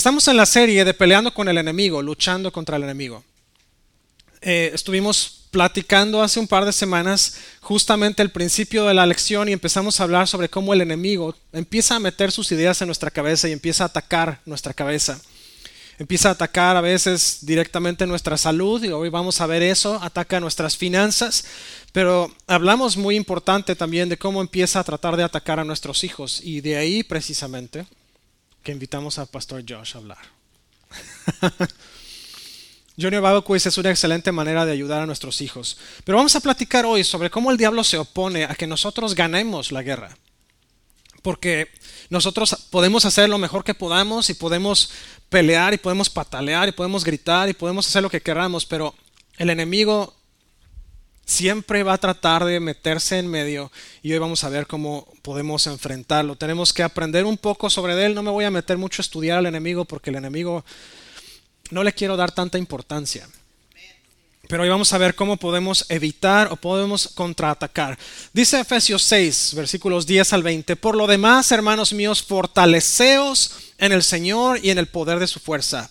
Estamos en la serie de peleando con el enemigo, luchando contra el enemigo. Eh, estuvimos platicando hace un par de semanas justamente el principio de la lección y empezamos a hablar sobre cómo el enemigo empieza a meter sus ideas en nuestra cabeza y empieza a atacar nuestra cabeza. Empieza a atacar a veces directamente nuestra salud y hoy vamos a ver eso, ataca nuestras finanzas, pero hablamos muy importante también de cómo empieza a tratar de atacar a nuestros hijos y de ahí precisamente que invitamos al pastor Josh a hablar. Junior Bible Quiz es una excelente manera de ayudar a nuestros hijos. Pero vamos a platicar hoy sobre cómo el diablo se opone a que nosotros ganemos la guerra. Porque nosotros podemos hacer lo mejor que podamos y podemos pelear y podemos patalear y podemos gritar y podemos hacer lo que queramos, pero el enemigo siempre va a tratar de meterse en medio y hoy vamos a ver cómo podemos enfrentarlo. Tenemos que aprender un poco sobre él. No me voy a meter mucho a estudiar al enemigo porque el enemigo no le quiero dar tanta importancia. Pero hoy vamos a ver cómo podemos evitar o podemos contraatacar. Dice Efesios 6, versículos 10 al 20. Por lo demás, hermanos míos, fortaleceos en el Señor y en el poder de su fuerza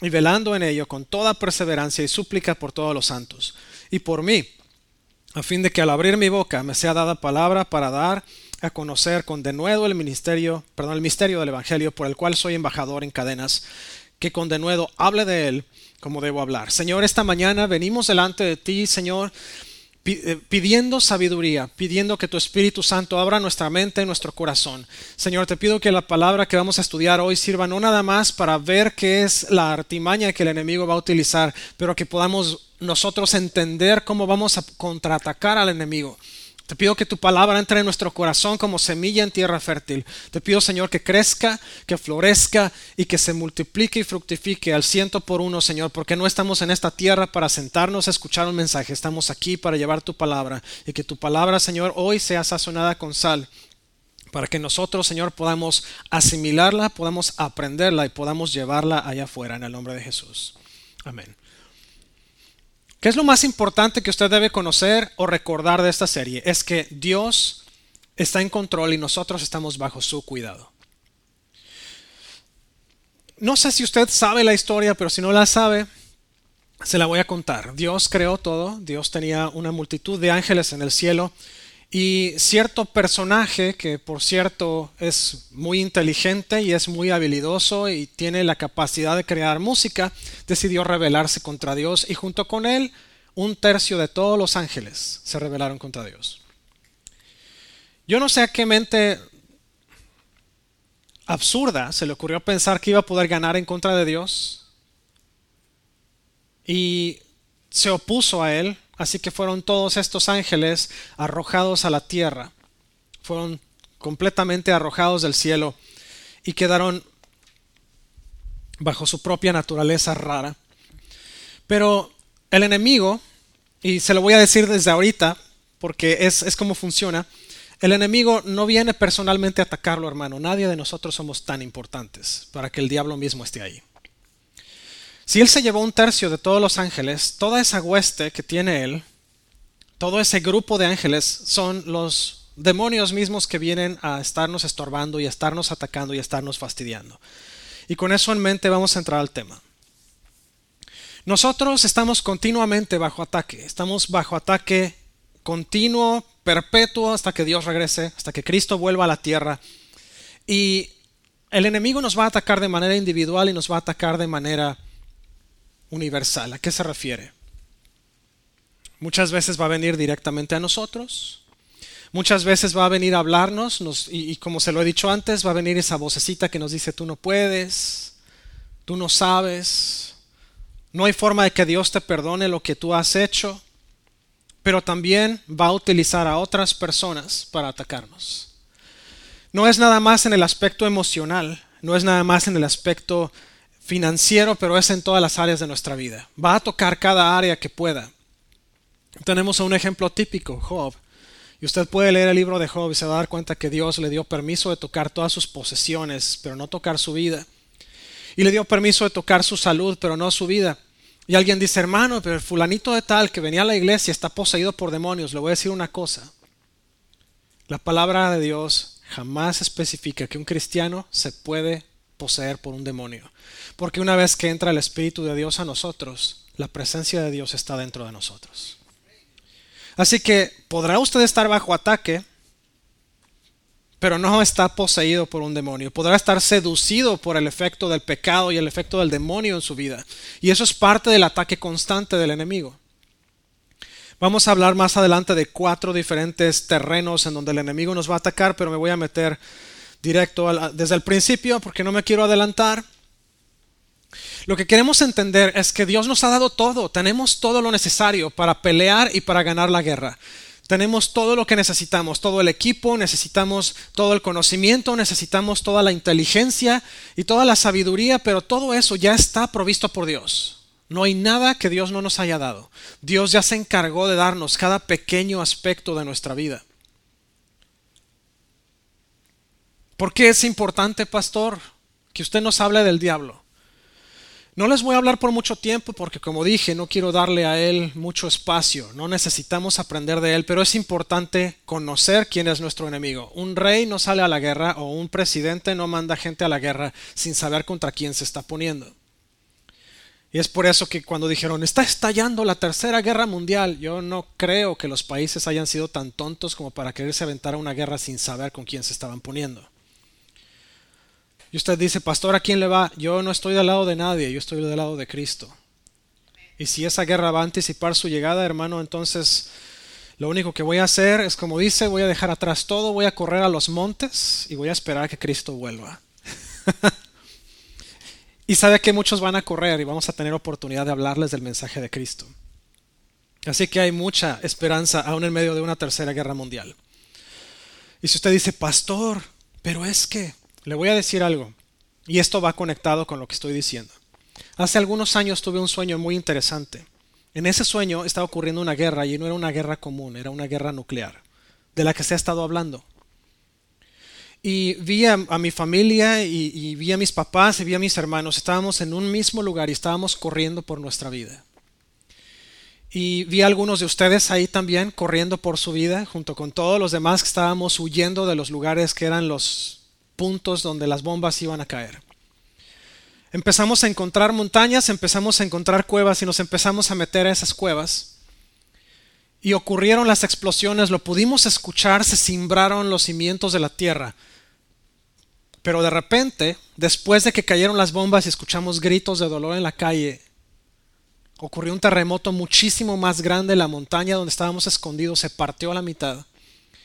y velando en ello con toda perseverancia y súplica por todos los santos, y por mí, a fin de que al abrir mi boca me sea dada palabra para dar a conocer con denuedo el ministerio, perdón, el misterio del Evangelio, por el cual soy embajador en cadenas, que con denuedo hable de él como debo hablar. Señor, esta mañana venimos delante de ti, Señor, pidiendo sabiduría, pidiendo que tu Espíritu Santo abra nuestra mente y nuestro corazón. Señor, te pido que la palabra que vamos a estudiar hoy sirva no nada más para ver qué es la artimaña que el enemigo va a utilizar, pero que podamos nosotros entender cómo vamos a contraatacar al enemigo. Te pido que tu palabra entre en nuestro corazón como semilla en tierra fértil. Te pido, Señor, que crezca, que florezca y que se multiplique y fructifique al ciento por uno, Señor, porque no estamos en esta tierra para sentarnos a escuchar un mensaje, estamos aquí para llevar tu palabra y que tu palabra, Señor, hoy sea sazonada con sal para que nosotros, Señor, podamos asimilarla, podamos aprenderla y podamos llevarla allá afuera en el nombre de Jesús. Amén. ¿Qué es lo más importante que usted debe conocer o recordar de esta serie? Es que Dios está en control y nosotros estamos bajo su cuidado. No sé si usted sabe la historia, pero si no la sabe, se la voy a contar. Dios creó todo, Dios tenía una multitud de ángeles en el cielo y cierto personaje que por cierto es muy inteligente y es muy habilidoso y tiene la capacidad de crear música, decidió rebelarse contra Dios y junto con él un tercio de todos los ángeles se rebelaron contra Dios. Yo no sé a qué mente absurda se le ocurrió pensar que iba a poder ganar en contra de Dios y se opuso a él Así que fueron todos estos ángeles arrojados a la tierra. Fueron completamente arrojados del cielo y quedaron bajo su propia naturaleza rara. Pero el enemigo, y se lo voy a decir desde ahorita, porque es, es como funciona, el enemigo no viene personalmente a atacarlo, hermano. Nadie de nosotros somos tan importantes para que el diablo mismo esté ahí. Si él se llevó un tercio de todos los ángeles, toda esa hueste que tiene él, todo ese grupo de ángeles son los demonios mismos que vienen a estarnos estorbando y a estarnos atacando y a estarnos fastidiando. Y con eso en mente vamos a entrar al tema. Nosotros estamos continuamente bajo ataque, estamos bajo ataque continuo, perpetuo, hasta que Dios regrese, hasta que Cristo vuelva a la tierra. Y el enemigo nos va a atacar de manera individual y nos va a atacar de manera universal. ¿A qué se refiere? Muchas veces va a venir directamente a nosotros, Muchas veces va a venir a hablarnos y, y, como se lo he dicho antes, va a venir esa vocecita que nos dice tú no puedes, tú no sabes, no hay forma de que Dios te perdone lo que tú has hecho, pero también va a utilizar a otras personas para atacarnos. No es nada más en el aspecto emocional, no es nada más en el aspecto financiero, pero es en todas las áreas de nuestra vida. Va a tocar cada área que pueda. Tenemos un ejemplo típico, Job. Y usted puede leer el libro de Job y se va a dar cuenta que Dios le dio permiso de tocar todas sus posesiones, pero no tocar su vida. Y le dio permiso de tocar su salud, pero no su vida. Y alguien dice, hermano, pero el fulanito de tal que venía a la iglesia está poseído por demonios. Le voy a decir una cosa. La palabra de Dios jamás especifica que un cristiano se puede poseer por un demonio. Porque una vez que entra el Espíritu de Dios a nosotros, la presencia de Dios está dentro de nosotros. Así que podrá usted estar bajo ataque, pero no está poseído por un demonio. Podrá estar seducido por el efecto del pecado y el efecto del demonio en su vida. Y eso es parte del ataque constante del enemigo. Vamos a hablar más adelante de cuatro diferentes terrenos en donde el enemigo nos va a atacar, pero me voy a meter directo desde el principio porque no me quiero adelantar. Lo que queremos entender es que Dios nos ha dado todo, tenemos todo lo necesario para pelear y para ganar la guerra. Tenemos todo lo que necesitamos, todo el equipo, necesitamos todo el conocimiento, necesitamos toda la inteligencia y toda la sabiduría, pero todo eso ya está provisto por Dios. No hay nada que Dios no nos haya dado. Dios ya se encargó de darnos cada pequeño aspecto de nuestra vida. ¿Por qué es importante, pastor, que usted nos hable del diablo? No les voy a hablar por mucho tiempo porque como dije, no quiero darle a él mucho espacio, no necesitamos aprender de él, pero es importante conocer quién es nuestro enemigo. Un rey no sale a la guerra o un presidente no manda gente a la guerra sin saber contra quién se está poniendo. Y es por eso que cuando dijeron, está estallando la tercera guerra mundial, yo no creo que los países hayan sido tan tontos como para quererse aventar a una guerra sin saber con quién se estaban poniendo. Y usted dice, pastor, ¿a quién le va? Yo no estoy del lado de nadie, yo estoy del lado de Cristo. Y si esa guerra va a anticipar su llegada, hermano, entonces lo único que voy a hacer es, como dice, voy a dejar atrás todo, voy a correr a los montes y voy a esperar a que Cristo vuelva. y sabe que muchos van a correr y vamos a tener oportunidad de hablarles del mensaje de Cristo. Así que hay mucha esperanza aún en medio de una tercera guerra mundial. Y si usted dice, pastor, pero es que le voy a decir algo, y esto va conectado con lo que estoy diciendo. Hace algunos años tuve un sueño muy interesante. En ese sueño estaba ocurriendo una guerra y no era una guerra común, era una guerra nuclear, de la que se ha estado hablando. Y vi a, mi familia y, y, vi a mis papás y vi a mis hermanos. Estábamos en un mismo lugar y estábamos corriendo por nuestra vida. Y vi a algunos de ustedes ahí también corriendo por su vida, junto con todos los demás que estábamos huyendo de los lugares que eran los puntos donde las bombas iban a caer. Empezamos a encontrar montañas, empezamos a encontrar cuevas y nos empezamos a meter a esas cuevas. Y ocurrieron las explosiones, lo pudimos escuchar, se cimbraron los cimientos de la tierra. Pero de repente, después de que cayeron las bombas y escuchamos gritos de dolor en la calle, ocurrió un terremoto muchísimo más grande, la montaña donde estábamos escondidos se partió a la mitad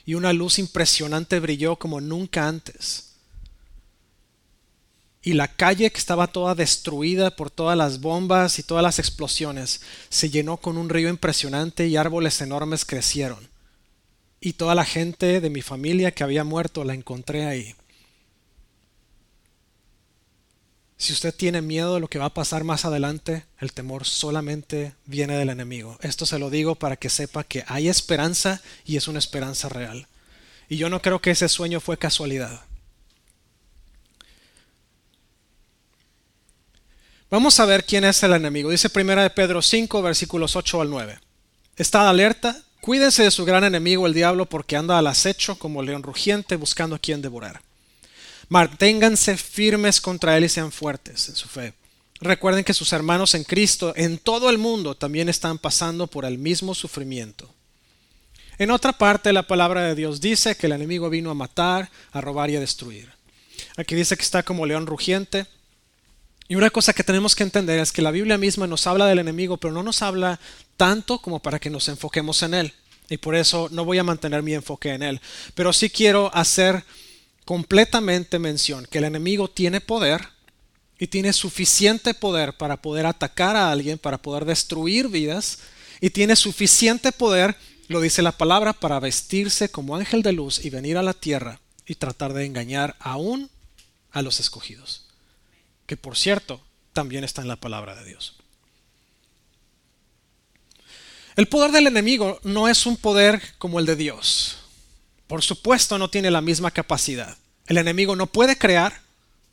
y una luz impresionante brilló como nunca antes y la calle que estaba toda destruida por todas las bombas y todas las explosiones se llenó con un río impresionante y árboles enormes crecieron. Y toda la gente de mi familia que había muerto la encontré ahí. Si usted tiene miedo de lo que va a pasar más adelante, el temor solamente viene del enemigo. Esto se lo digo para que sepa que hay esperanza y es una esperanza real. Y yo no creo que ese sueño fue casualidad. Vamos a ver quién es el enemigo. Dice primera de Pedro 5, versículos 8 al 9. Estad alerta, cuídense de su gran enemigo el diablo porque anda al acecho como león rugiente buscando a quien devorar. Manténganse firmes contra él y sean fuertes en su fe. Recuerden que sus hermanos en Cristo en todo el mundo también están pasando por el mismo sufrimiento. En otra parte la palabra de Dios dice que el enemigo vino a matar, a robar y a destruir. Aquí dice que está como león rugiente, y una cosa que tenemos que entender es que la Biblia misma nos habla del enemigo, pero no nos habla tanto como para que nos enfoquemos en él. y por eso no voy a mantener mi enfoque en él. Pero sí quiero hacer completamente mención que el enemigo tiene poder y tiene suficiente poder para poder atacar a alguien, para poder destruir vidas, y tiene suficiente poder, lo dice la palabra, para vestirse como ángel de luz y venir a la tierra y tratar de engañar aún a los escogidos. Que por cierto, también está en la palabra de Dios. El poder del enemigo no es un poder como el de Dios. Por supuesto no tiene la misma capacidad. El enemigo no puede crear,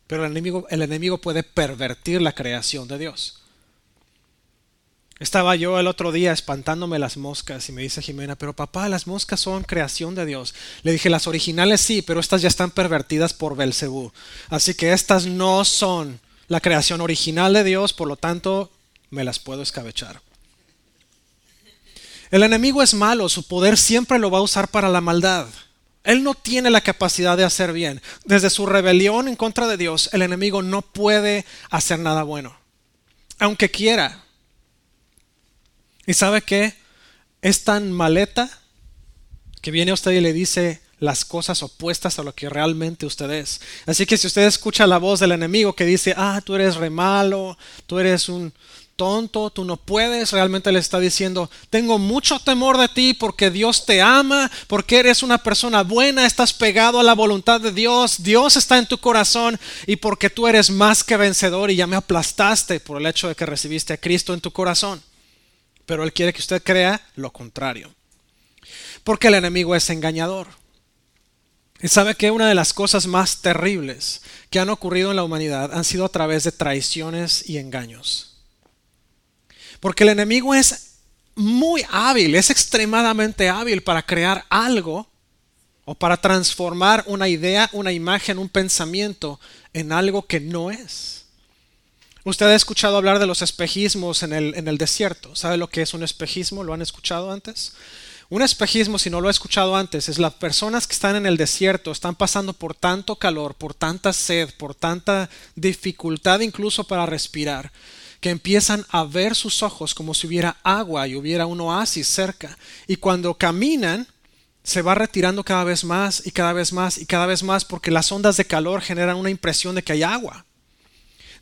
pero el enemigo, el enemigo puede pervertir la creación de Dios. Estaba yo el otro día espantándome las moscas y me dice Jimena, pero papá, las moscas son creación de Dios. Le dije, las originales sí, pero estas ya están pervertidas por Belcebú. Así que estas no son la creación original de Dios, por lo tanto, me las puedo escabechar. El enemigo es malo, su poder siempre lo va a usar para la maldad. Él no tiene la capacidad de hacer bien. Desde su rebelión en contra de Dios, el enemigo no puede hacer nada bueno. Aunque quiera. ¿Y sabe qué? Es tan maleta que viene a usted y le dice las cosas opuestas a lo que realmente usted es. Así que si usted escucha la voz del enemigo que dice, ah, tú eres re malo, tú eres un tonto, tú no puedes, realmente le está diciendo, tengo mucho temor de ti porque Dios te ama, porque eres una persona buena, estás pegado a la voluntad de Dios, Dios está en tu corazón y porque tú eres más que vencedor y ya me aplastaste por el hecho de que recibiste a Cristo en tu corazón. Pero Él quiere que usted crea lo contrario. Porque el enemigo es engañador. Y sabe que una de las cosas más terribles que han ocurrido en la humanidad han sido a través de traiciones y engaños. Porque el enemigo es muy hábil, es extremadamente hábil para crear algo o para transformar una idea, una imagen, un pensamiento en algo que no es. Usted ha escuchado hablar de los espejismos en el, en el desierto. ¿Sabe lo que es un espejismo? ¿Lo han escuchado antes? Un espejismo, si no lo ha escuchado antes, es las personas que están en el desierto, están pasando por tanto calor, por tanta sed, por tanta dificultad incluso para respirar, que empiezan a ver sus ojos como si hubiera agua y hubiera un oasis cerca. Y cuando caminan, se va retirando cada vez más y cada vez más y cada vez más porque las ondas de calor generan una impresión de que hay agua.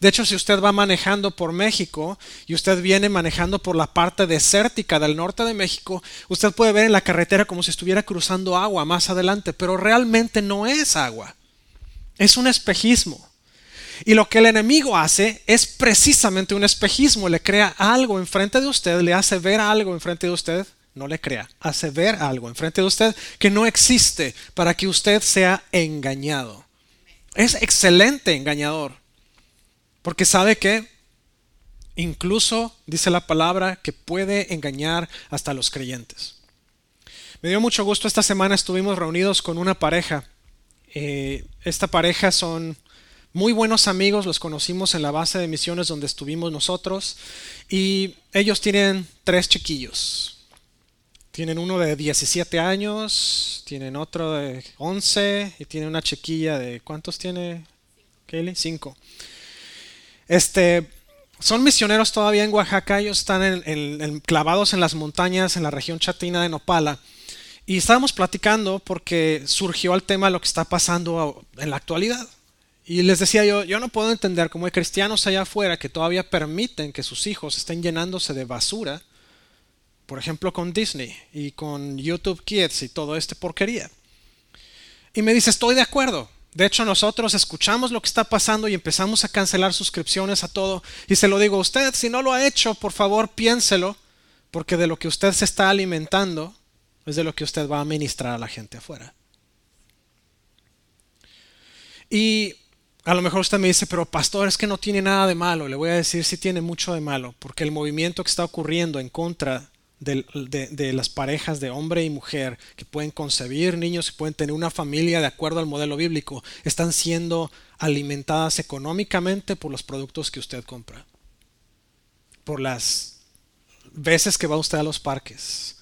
De hecho, si usted va manejando por México y usted viene manejando por la parte desértica del norte de México, usted puede ver en la carretera como si estuviera cruzando agua más adelante, pero realmente no es agua. Es un espejismo. Y lo que el enemigo hace es precisamente un espejismo. Le crea algo enfrente de usted, le hace ver algo enfrente de usted. No le crea, hace ver algo enfrente de usted que no existe para que usted sea engañado. Es excelente engañador. Porque sabe que incluso dice la palabra que puede engañar hasta los creyentes. Me dio mucho gusto, esta semana estuvimos reunidos con una pareja. Eh, esta pareja son muy buenos amigos, los conocimos en la base de misiones donde estuvimos nosotros y ellos tienen tres chiquillos. Tienen uno de 17 años, tienen otro de 11 y tienen una chiquilla de ¿cuántos tiene? Kelly? Cinco. Este, son misioneros todavía en Oaxaca, ellos están clavados en las montañas en la región chatina de Nopala. Y estábamos platicando porque surgió el tema de lo que está pasando en la actualidad. Y les decía yo, yo no puedo entender cómo hay cristianos allá afuera que todavía permiten que sus hijos estén llenándose de basura, por ejemplo con Disney y con YouTube Kids y todo este porquería. Y me dice, estoy de acuerdo. De hecho, nosotros escuchamos lo que está pasando y empezamos a cancelar suscripciones a todo. Y se lo digo a usted, si no lo ha hecho, por favor piénselo, porque de lo que usted se está alimentando es de lo que usted va a ministrar a la gente afuera. Y a lo mejor usted me dice, pero pastor, es que no tiene nada de malo. Le voy a decir si tiene mucho de malo, porque el movimiento que está ocurriendo en contra de, las parejas de hombre y mujer que pueden concebir niños y pueden tener una familia de acuerdo al modelo bíblico, están siendo alimentadas económicamente por los productos que usted compra. Por las veces que va usted a los parques.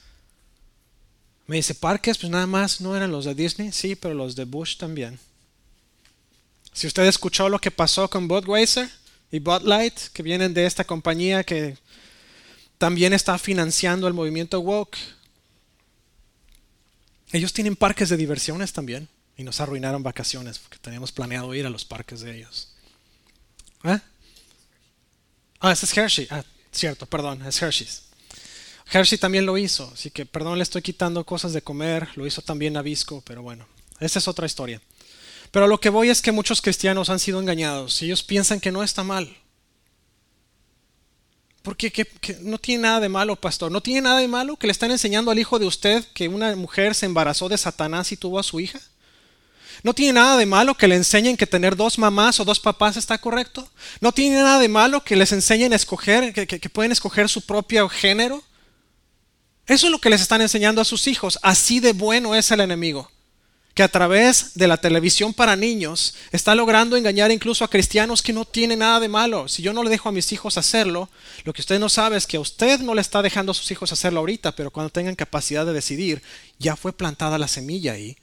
Me dice, parques, pues nada más no eran los de Disney, sí, pero los de Bush también. Si usted escuchó lo que pasó con Budweiser y Bud Light, que vienen de esta compañía que también está financiando el movimiento woke, Ellos tienen parques de diversiones también y nos arruinaron vacaciones porque teníamos planeado ir a los parques de ellos. ¿Eh? Ah, ese es Hershey. Ah, cierto, perdón, es Hershey's. Hershey también lo hizo, así que perdón, le estoy quitando cosas de comer, lo hizo también Nabisco, pero bueno, esa es otra historia. Pero lo que voy es que muchos cristianos han sido engañados y ellos piensan que no está mal. Porque no tiene nada de malo, pastor. No tiene nada de malo que le están enseñando al hijo de usted que una mujer se embarazó de Satanás y tuvo a su hija. No tiene nada de malo que le enseñen que tener dos mamás o dos papás está correcto. No tiene nada de malo que les enseñen a escoger, que, que pueden escoger su propio género. Eso es lo que les están enseñando a sus hijos. Así de bueno es el enemigo que a través de la televisión para niños está logrando engañar incluso a cristianos que no tienen nada de malo. Si yo no le dejo a mis hijos hacerlo, lo que usted no sabe es que a usted no le está dejando a sus hijos hacerlo ahorita, pero cuando tengan capacidad de decidir, ya fue plantada la semilla ahí.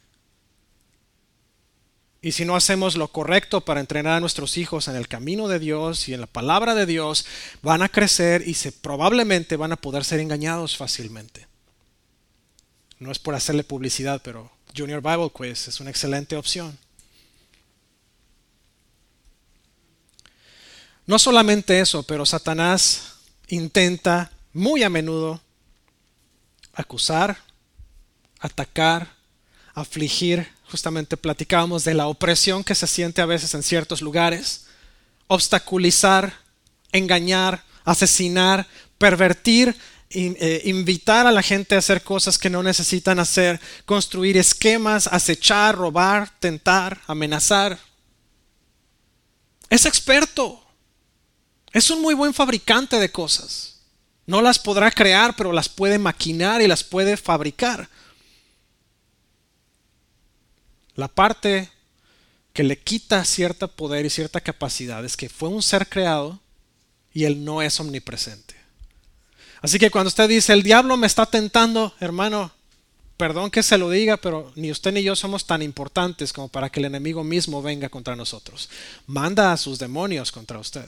Y si no hacemos lo correcto para entrenar a nuestros hijos en el camino de Dios y en la palabra de Dios, van a crecer y se, probablemente van a poder ser engañados fácilmente. No es por hacerle publicidad, pero Junior Bible Quiz es una excelente opción. No solamente eso, pero Satanás intenta muy a menudo acusar, atacar, afligir. Justamente platicábamos de la opresión que se siente a veces en ciertos lugares, obstaculizar, engañar, asesinar, pervertir eh, invitar a la gente a hacer cosas que no necesitan hacer, construir esquemas, acechar, robar, tentar, amenazar. Es experto. Es un muy buen fabricante de cosas. No las podrá crear, pero las puede maquinar y las puede fabricar. La parte que le quita cierto poder y cierta capacidad es que fue un ser creado y él no es omnipresente. Así que cuando usted dice, el diablo me está tentando, hermano, perdón que se lo diga, pero ni usted ni yo somos tan importantes como para que el enemigo mismo venga contra nosotros. Manda a sus demonios contra usted.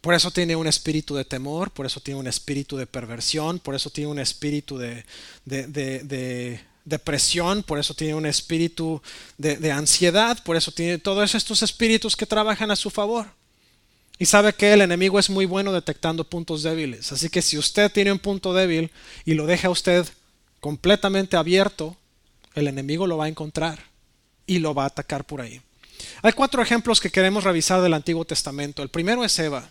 Por eso tiene un espíritu de temor, por eso tiene un espíritu de perversión, por eso tiene un espíritu de, de, depresión, por eso tiene un espíritu de ansiedad, por eso tiene todos estos espíritus que trabajan a su favor. Y sabe que el enemigo es muy bueno detectando puntos débiles. Así que si usted tiene un punto débil y lo deja usted completamente abierto, el enemigo lo va a encontrar y lo va a atacar por ahí. Hay cuatro ejemplos que queremos revisar del Antiguo Testamento. El primero es Eva.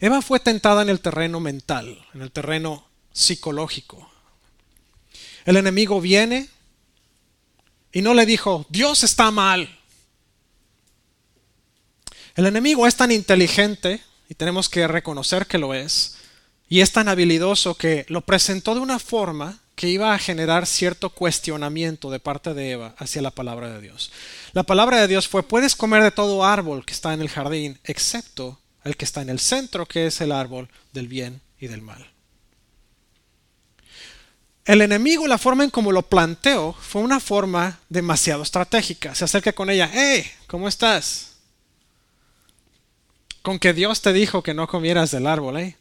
Eva fue tentada en el terreno mental, en el terreno psicológico. El enemigo viene y no le dijo, Dios está mal, el enemigo es tan inteligente, y tenemos que reconocer que lo es, y es tan habilidoso que lo presentó de una forma que iba a generar cierto cuestionamiento de parte de Eva hacia la palabra de Dios. La palabra de Dios fue, puedes comer de todo árbol que está en el jardín, excepto el que está en el centro, que es el árbol del bien y del mal. El enemigo, la forma en como lo planteó, fue una forma demasiado estratégica. Se acerca con ella, hey, ¿cómo estás? Con que Dios te dijo que no comieras del árbol, ¿eh?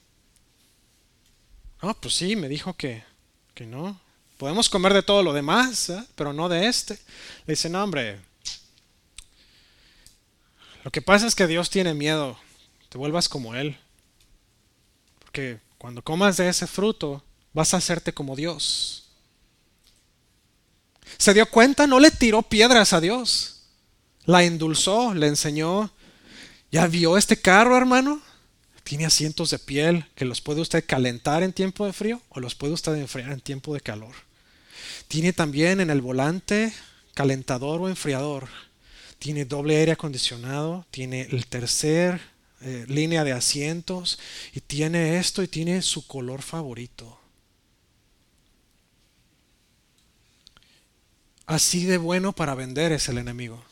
No, pues sí, me dijo que, que no. Podemos comer de todo lo demás, ¿eh? pero no de este. Le dice, no, hombre. Lo que pasa es que Dios tiene miedo. Te vuelvas como Él. Porque cuando comas de ese fruto, vas a hacerte como Dios. Se dio cuenta, no le tiró piedras a Dios. La endulzó, le enseñó ¿Ya vio este carro, hermano? Tiene asientos de piel que los puede usted calentar en tiempo de frío o los puede usted enfriar en tiempo de calor. Tiene también en el volante calentador o enfriador. Tiene doble aire acondicionado. Tiene el tercer eh, línea de asientos. Y tiene esto y tiene su color favorito. Así de bueno para vender es el enemigo.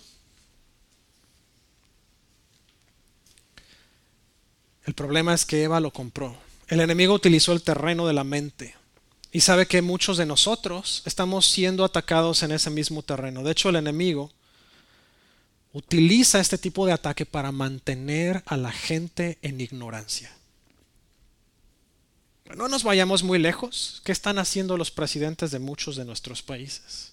El problema es que Eva lo compró. El enemigo utilizó el terreno de la mente. Y sabe que muchos de nosotros estamos siendo atacados en ese mismo terreno. De hecho, el enemigo utiliza este tipo de ataque para mantener a la gente en ignorancia. No nos vayamos muy lejos. ¿Qué están haciendo los presidentes de muchos de nuestros países?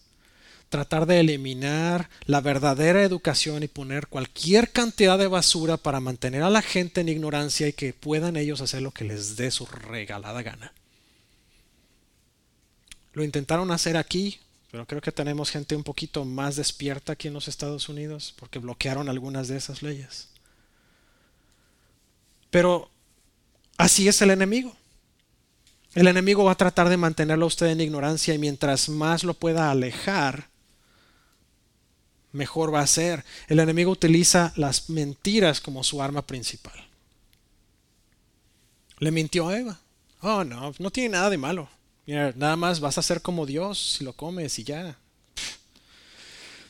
Tratar de eliminar la verdadera educación y poner cualquier cantidad de basura para mantener a la gente en ignorancia y que puedan ellos hacer lo que les dé su regalada gana. Lo intentaron hacer aquí, pero creo que tenemos gente un poquito más despierta aquí en los Estados Unidos porque bloquearon algunas de esas leyes. Pero así es el enemigo. El enemigo va a tratar de mantenerlo a usted en ignorancia y mientras más lo pueda alejar, mejor va a ser. El enemigo utiliza las mentiras como su arma principal. Le mintió a Eva. Oh, no, no tiene nada de malo. nada más vas a ser como Dios si lo comes y ya.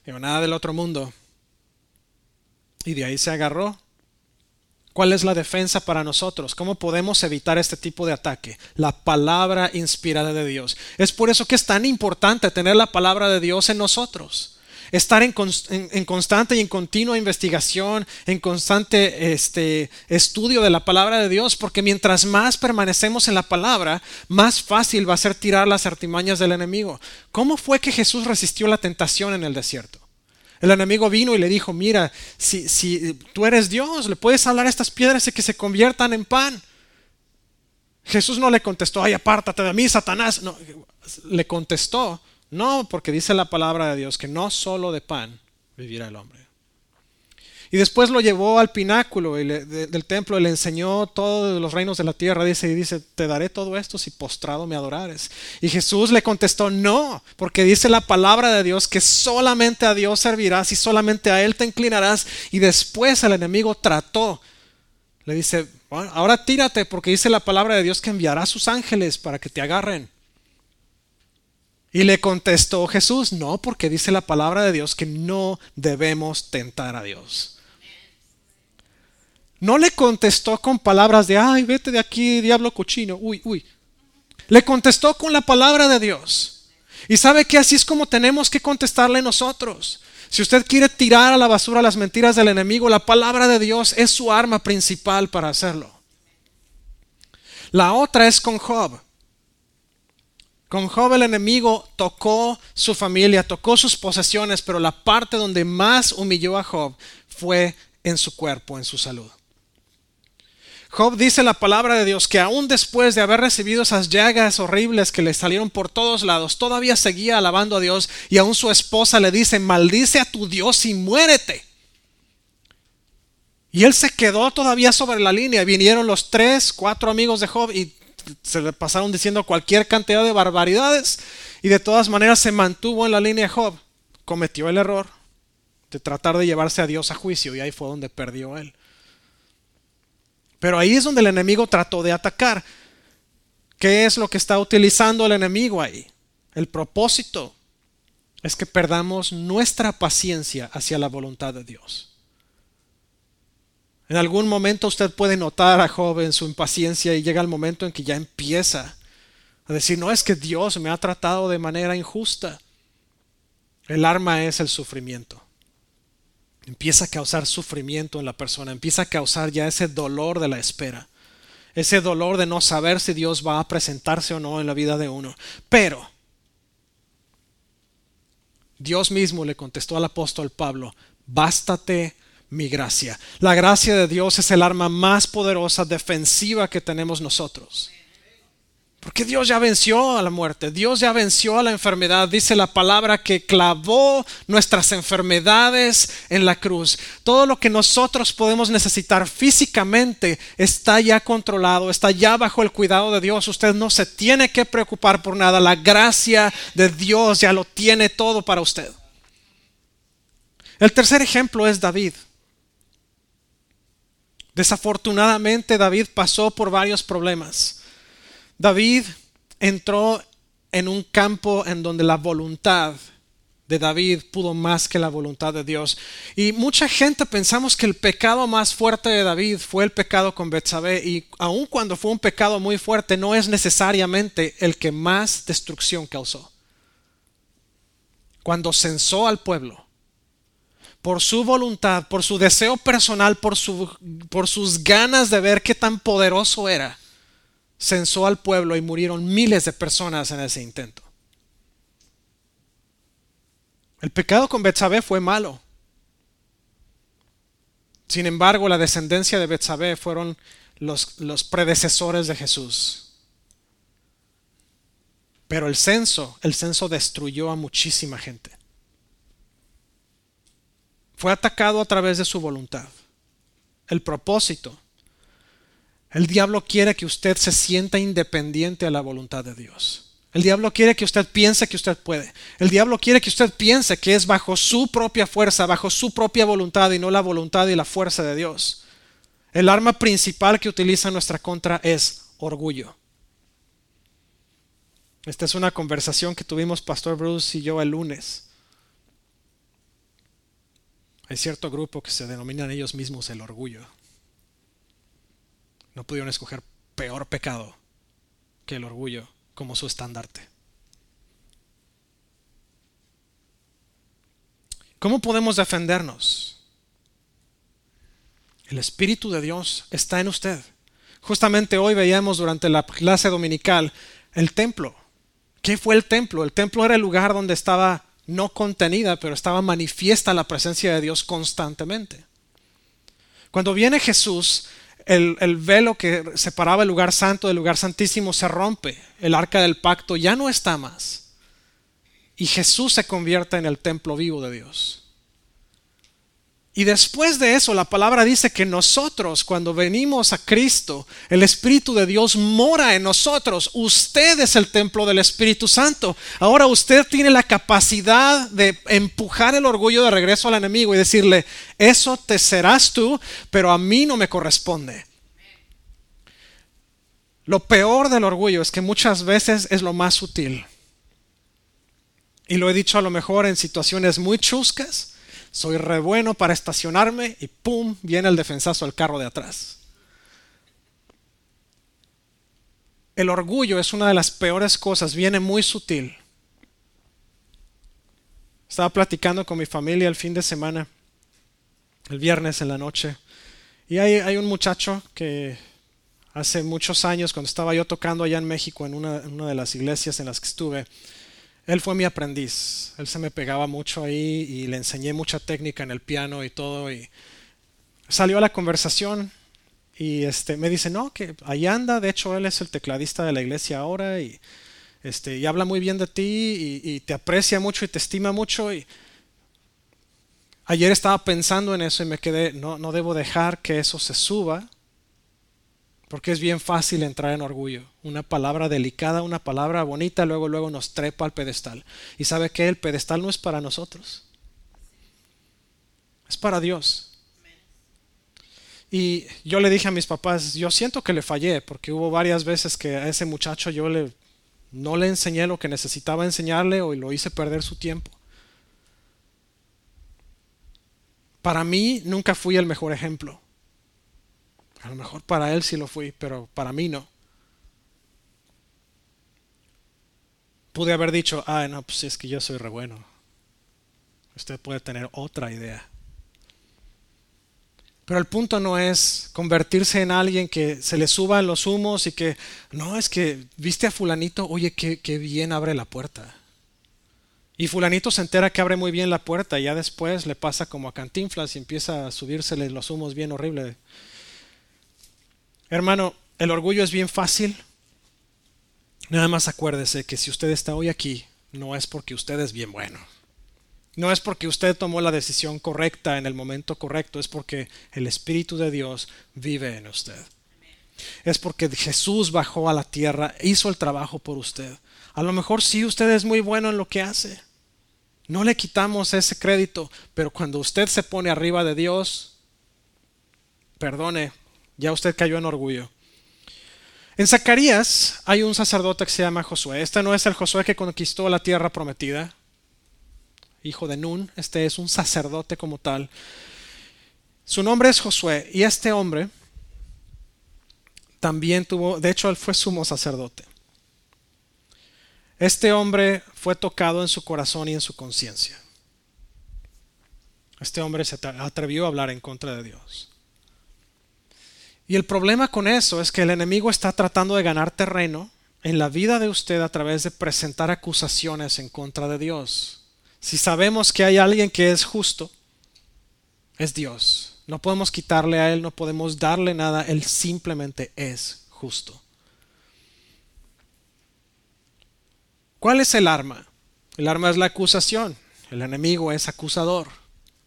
nada del otro mundo. Y de ahí se agarró ¿Cuál es la defensa para nosotros? ¿Cómo podemos evitar este tipo de ataque? La palabra inspirada de Dios. Es por eso que es tan importante tener la palabra de Dios en nosotros. Estar en, constante y en continua investigación, en constante este, estudio de la palabra de Dios, porque mientras más permanecemos en la palabra, más fácil va a ser tirar las artimañas del enemigo. ¿Cómo fue que Jesús resistió la tentación en el desierto? El enemigo vino y le dijo, mira, si, si tú eres Dios, le puedes hablar a estas piedras y que se conviertan en pan. Jesús no le contestó, ay, apártate de mí, Satanás. No, le contestó, no, porque dice la palabra de Dios que no solo de pan vivirá el hombre. Y después lo llevó al pináculo del templo y le enseñó todos los reinos de la tierra. Dice y dice, te daré todo esto si postrado me adorares. Y Jesús le contestó, no, porque dice la palabra de Dios que solamente a Dios servirás y solamente a Él te inclinarás. Y después el enemigo trató. Le dice, ahora tírate porque dice la palabra de Dios que enviará a sus ángeles para que te agarren. Y le contestó Jesús, no, porque dice la palabra de Dios que no debemos tentar a Dios. No le contestó con palabras de, ay, vete de aquí, diablo cochino, uy, uy. Le contestó con la palabra de Dios. Y sabe que así es como tenemos que contestarle nosotros. Si usted quiere tirar a la basura las mentiras del enemigo, la palabra de Dios es su arma principal para hacerlo. La otra es con Job. Con Job el enemigo tocó su familia, tocó sus posesiones, pero la parte donde más humilló a Job fue en su cuerpo, en su salud. Job dice la palabra de Dios que aún después de haber recibido esas llagas horribles que le salieron por todos lados, todavía seguía alabando a Dios y aún su esposa le dice, maldice a tu Dios y muérete. Y él se quedó todavía sobre la línea. Vinieron los tres, cuatro amigos de Job y se le pasaron diciendo cualquier cantidad de barbaridades y de todas maneras se mantuvo en la línea Job. Cometió el error de tratar de llevarse a Dios a juicio y ahí fue donde perdió él. Pero ahí es donde el enemigo trató de atacar. ¿Qué es lo que está utilizando el enemigo ahí? El propósito es que perdamos nuestra paciencia hacia la voluntad de Dios. En algún momento usted puede notar a Job en su impaciencia y llega el momento en que ya empieza a decir, no es que Dios me ha tratado de manera injusta. El arma es el sufrimiento empieza a causar sufrimiento en la persona, empieza a causar ya ese dolor de la espera, ese dolor de no saber si Dios va a presentarse o no en la vida de uno. Pero Dios mismo le contestó al apóstol Pablo, bástate mi gracia. La gracia de Dios es el arma más poderosa defensiva que tenemos nosotros. Porque Dios ya venció a la muerte, Dios ya venció a la enfermedad. Dice la palabra que clavó nuestras enfermedades en la cruz. Todo lo que nosotros podemos necesitar físicamente está ya controlado, está ya bajo el cuidado de Dios. Usted no se tiene que preocupar por nada. La gracia de Dios ya lo tiene todo para usted. El tercer ejemplo es David. Desafortunadamente David pasó por varios problemas. David entró en un campo en donde la voluntad de David pudo más que la voluntad de Dios. Y mucha gente pensamos que el pecado más fuerte de David fue el pecado con Betsabé y aun cuando fue un pecado muy fuerte no es necesariamente el que más destrucción causó. Cuando censó al pueblo por su voluntad, por su deseo personal, por, su, por sus ganas de ver qué tan poderoso era, censó al pueblo y murieron miles de personas en ese intento. El pecado con Betsabé fue malo. Sin embargo, la descendencia de Betsabé fueron los, los predecesores de Jesús. Pero el censo, el censo destruyó a muchísima gente. Fue atacado a través de su voluntad. El propósito. El diablo quiere que usted se sienta independiente a la voluntad de Dios. El diablo quiere que usted piense que usted puede. El diablo quiere que usted piense que es bajo su propia fuerza, bajo su propia voluntad y no la voluntad y la fuerza de Dios. El arma principal que utiliza nuestra contra es orgullo. Esta es una conversación que tuvimos Pastor Bruce y yo el lunes. Hay cierto grupo que se denominan ellos mismos el orgullo. No pudieron escoger peor pecado que el orgullo como su estandarte. ¿Cómo podemos defendernos? El Espíritu de Dios está en usted. Justamente hoy veíamos durante la clase dominical el templo. ¿Qué fue el templo? El templo era el lugar donde estaba no contenida, pero estaba manifiesta la presencia de Dios constantemente. Cuando viene Jesús, el, velo que separaba el lugar santo del lugar santísimo se rompe. El arca del pacto ya no está más. Y Jesús se convierte en el templo vivo de Dios. Y después de eso, la palabra dice que nosotros, cuando venimos a Cristo, el Espíritu de Dios mora en nosotros. Usted es el templo del Espíritu Santo. Ahora usted tiene la capacidad de empujar el orgullo de regreso al enemigo y decirle, eso te serás tú, pero a mí no me corresponde. Lo peor del orgullo es que muchas veces es lo más sutil. Y lo he dicho a lo mejor en situaciones muy chuscas soy re bueno para estacionarme y ¡pum! viene el defensazo al carro de atrás. El orgullo es una de las peores cosas, viene muy sutil. Estaba platicando con mi familia el fin de semana, el viernes en la noche, y hay, hay un muchacho que hace muchos años, cuando estaba yo tocando allá en México, en una, en una de las iglesias en las que estuve, él fue mi aprendiz. Él se me pegaba mucho ahí y le enseñé mucha técnica en el piano y todo. Y salió a la conversación y este, me dice, no, que ahí anda. De hecho, él es el tecladista de la iglesia ahora y, este, y habla muy bien de ti y, te aprecia mucho y te estima mucho. Y ayer estaba pensando en eso y me quedé, no, no debo dejar que eso se suba porque es bien fácil entrar en orgullo. Una palabra delicada, una palabra bonita, luego luego nos trepa al pedestal. Y sabe que el pedestal no es para nosotros. Es para Dios. Y yo le dije a mis papás, yo siento que le fallé, porque hubo varias veces que a ese muchacho yo le no le enseñé lo que necesitaba enseñarle o lo hice perder su tiempo. Para mí nunca fui el mejor ejemplo. A lo mejor para él sí lo fui, pero para mí no. Pude haber dicho, ah, no, pues es que yo soy re bueno. Usted puede tener otra idea. Pero el punto no es convertirse en alguien que se le suban los humos y que, no, es que viste a fulanito, oye, qué, bien abre la puerta. Y fulanito se entera que abre muy bien la puerta y ya después le pasa como a Cantinflas y empieza a subírsele los humos bien horrible. Hermano, el orgullo es bien fácil. Nada más acuérdese que si usted está hoy aquí, no es porque usted es bien bueno. No es porque usted tomó la decisión correcta en el momento correcto, es porque el Espíritu de Dios vive en usted. Es porque Jesús bajó a la tierra, hizo el trabajo por usted. A lo mejor sí usted es muy bueno en lo que hace. No le quitamos ese crédito, pero cuando usted se pone arriba de Dios, perdone, ya usted cayó en orgullo. En Zacarías hay un sacerdote que se llama Josué. Este no es el Josué que conquistó la tierra prometida, hijo de Nun. Este es un sacerdote como tal. Su nombre es Josué y este hombre también tuvo, de hecho él fue sumo sacerdote. Este hombre fue tocado en su corazón y en su conciencia. Este hombre se atrevió a hablar en contra de Dios. Y el problema con eso es que el enemigo está tratando de ganar terreno en la vida de usted a través de presentar acusaciones en contra de Dios. Si sabemos que hay alguien que es justo, es Dios. No podemos quitarle a Él, no podemos darle nada, Él simplemente es justo. ¿Cuál es el arma? El arma es la acusación. El enemigo es acusador.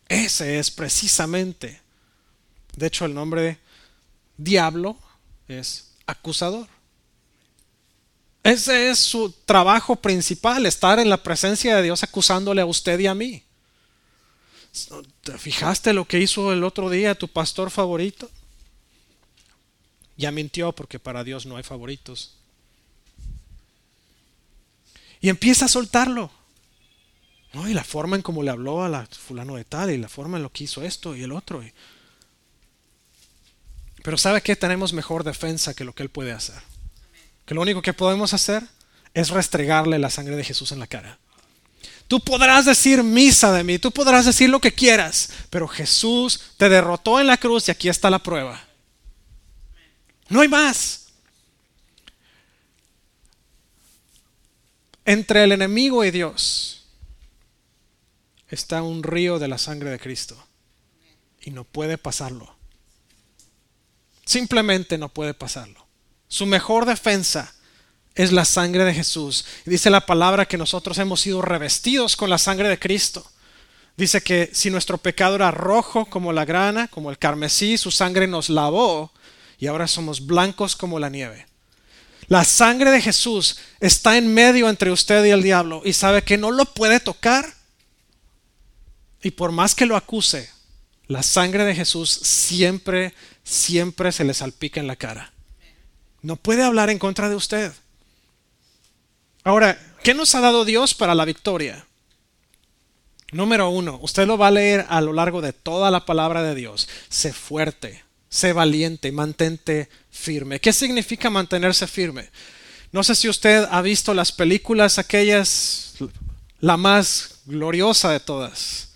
Ese es precisamente. De hecho, el nombre diablo es acusador. Ese es su trabajo principal, estar en la presencia de Dios acusándole a usted y a mí. ¿Te fijaste lo que hizo el otro día tu pastor favorito? Ya mintió porque para Dios no hay favoritos. Y empieza a soltarlo. ¿no? Y la forma en cómo le habló a la fulano de tal, y la forma en lo que hizo esto y el otro. Pero ¿sabe que Tenemos mejor defensa que lo que él puede hacer. Que lo único que podemos hacer es restregarle la sangre de Jesús en la cara. Tú podrás decir misa de mí, tú podrás decir lo que quieras, pero Jesús te derrotó en la cruz y aquí está la prueba. No hay más. Entre el enemigo y Dios está un río de la sangre de Cristo y no puede pasarlo. Simplemente no puede pasarlo. Su mejor defensa es la sangre de Jesús. dice la palabra que nosotros hemos sido revestidos con la sangre de Cristo. Dice que si nuestro pecado era rojo como la grana, como el carmesí, su sangre nos lavó y ahora somos blancos como la nieve. La sangre de Jesús está en medio entre usted y el diablo y sabe que no lo puede tocar. Y por más que lo acuse, la sangre de Jesús siempre, siempre se le salpica en la cara. No puede hablar en contra de usted. Ahora, ¿qué nos ha dado Dios para la victoria? Número uno, usted lo va a leer a lo largo de toda la palabra de Dios. Sé fuerte, sé valiente, mantente firme. ¿Qué significa mantenerse firme? No sé si usted ha visto las películas aquellas, la más gloriosa de todas.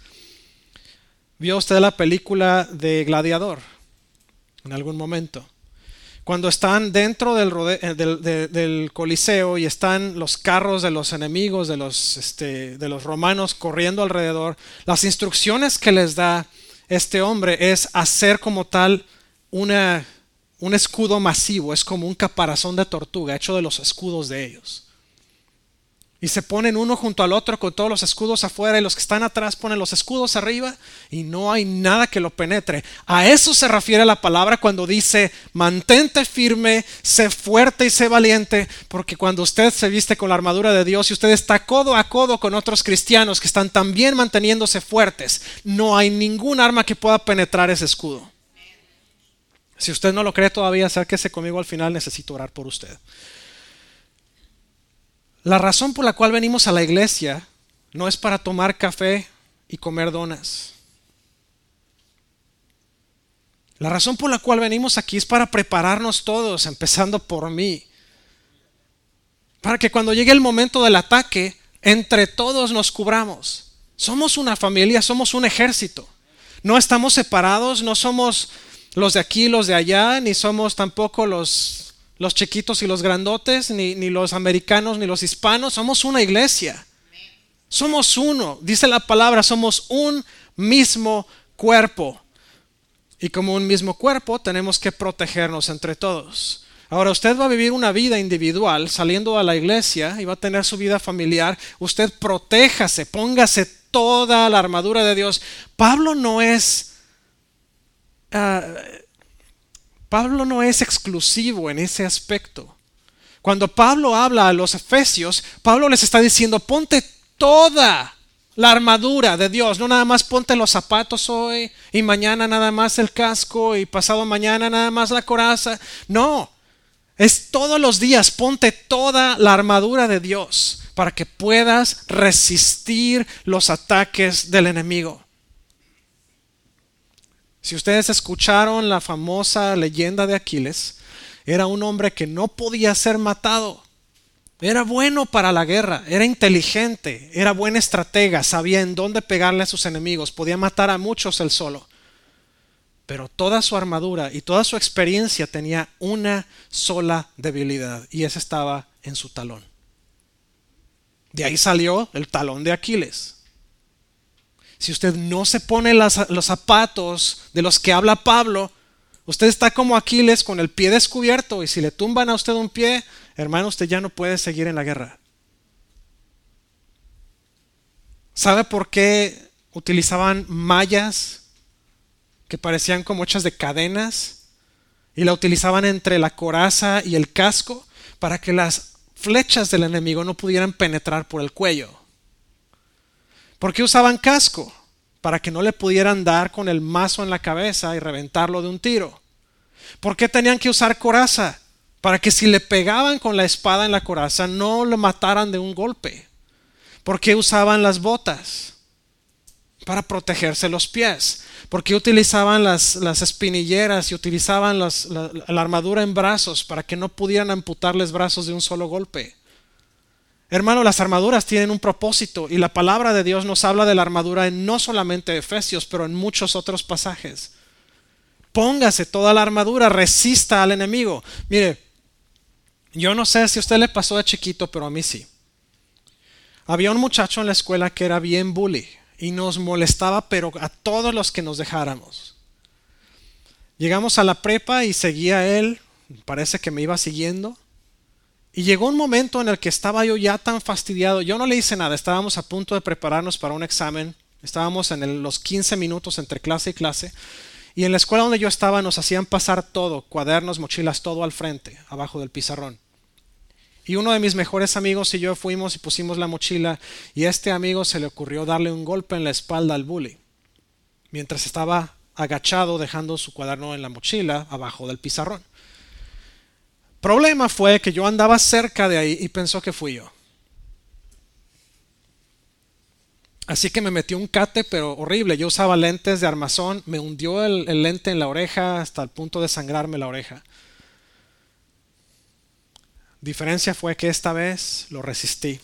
¿Vio usted la película de Gladiador en algún momento? Cuando están dentro del, eh, del, coliseo y están los carros de los enemigos, de los, este, de los romanos corriendo alrededor, las instrucciones que les da este hombre es hacer como tal un escudo masivo, es como un caparazón de tortuga hecho de los escudos de ellos. Y se ponen uno junto al otro con todos los escudos afuera y los que están atrás ponen los escudos arriba y no hay nada que lo penetre. A eso se refiere la palabra cuando dice mantente firme, sé fuerte y sé valiente, porque cuando usted se viste con la armadura de Dios y usted está codo a codo con otros cristianos que están también manteniéndose fuertes, no hay ningún arma que pueda penetrar ese escudo. Si usted no lo cree todavía, acérquese conmigo al final, necesito orar por usted. La razón por la cual venimos a la iglesia no es para tomar café y comer donas. La razón por la cual venimos aquí es para prepararnos todos, empezando por mí. Para que cuando llegue el momento del ataque, entre todos nos cubramos. Somos una familia, somos un ejército. No estamos separados, no somos los de aquí, los de allá, ni somos tampoco los, los chiquitos y los grandotes, ni, los americanos, ni los hispanos. Somos una iglesia. Somos uno. Dice la palabra, somos un mismo cuerpo. Y como un mismo cuerpo tenemos que protegernos entre todos. Ahora usted va a vivir una vida individual saliendo a la iglesia y va a tener su vida familiar. Usted protéjase, póngase toda la armadura de Dios. Pablo no es Ah, Pablo no es exclusivo en ese aspecto. Cuando Pablo habla a los efesios, Pablo les está diciendo, ponte toda la armadura de Dios, no nada más ponte los zapatos hoy y mañana nada más el casco y pasado mañana nada más la coraza. No, es todos los días, ponte toda la armadura de Dios para que puedas resistir los ataques del enemigo. Si ustedes escucharon la famosa leyenda de Aquiles, era un hombre que no podía ser matado. Era bueno para la guerra, era inteligente, era buen estratega, sabía en dónde pegarle a sus enemigos, podía matar a muchos él solo. pero toda su armadura y toda su experiencia tenía una sola debilidad y esa estaba en su talón. De ahí salió el talón de Aquiles. Si usted no se pone los zapatos de los que habla Pablo, usted está como Aquiles con el pie descubierto y si le tumban a usted un pie, hermano, usted ya no puede seguir en la guerra. ¿Sabe por qué utilizaban mallas que parecían como hechas de cadenas y la utilizaban entre la coraza y el casco para que las flechas del enemigo no pudieran penetrar por el cuello. ¿Por qué usaban casco? Para que no le pudieran dar con el mazo en la cabeza y reventarlo de un tiro. ¿Por qué tenían que usar coraza? Para que si le pegaban con la espada en la coraza no lo mataran de un golpe. ¿Por qué usaban las botas? Para protegerse los pies. ¿Por qué utilizaban las, espinilleras y utilizaban la, la armadura en brazos para que no pudieran amputarles brazos de un solo golpe? Hermano, las armaduras tienen un propósito y la palabra de Dios nos habla de la armadura en no solamente Efesios, pero en muchos otros pasajes. Póngase toda la armadura, resista al enemigo. Mire, yo no sé si a usted le pasó de chiquito, pero a mí sí. Había un muchacho en la escuela que era bien bully y nos molestaba, pero a todos los que nos dejáramos. Llegamos a la prepa y seguía él, parece que me iba siguiendo. Y llegó un momento en el que estaba yo ya tan fastidiado, yo no le hice nada, estábamos a punto de prepararnos para un examen, estábamos en los 15 minutos entre clase y clase, y en la escuela donde yo estaba nos hacían pasar todo, cuadernos, mochilas, todo al frente, abajo del pizarrón. Y uno de mis mejores amigos y yo fuimos y pusimos la mochila y a este amigo se le ocurrió darle un golpe en la espalda al bully, mientras estaba agachado dejando su cuaderno en la mochila abajo del pizarrón. Problema fue que yo andaba cerca de ahí y pensó que fui yo. Así que me metió un cate, pero horrible. Yo usaba lentes de armazón, me hundió el, el lente en la oreja hasta el punto de sangrarme la oreja. Diferencia fue que esta vez lo resistí.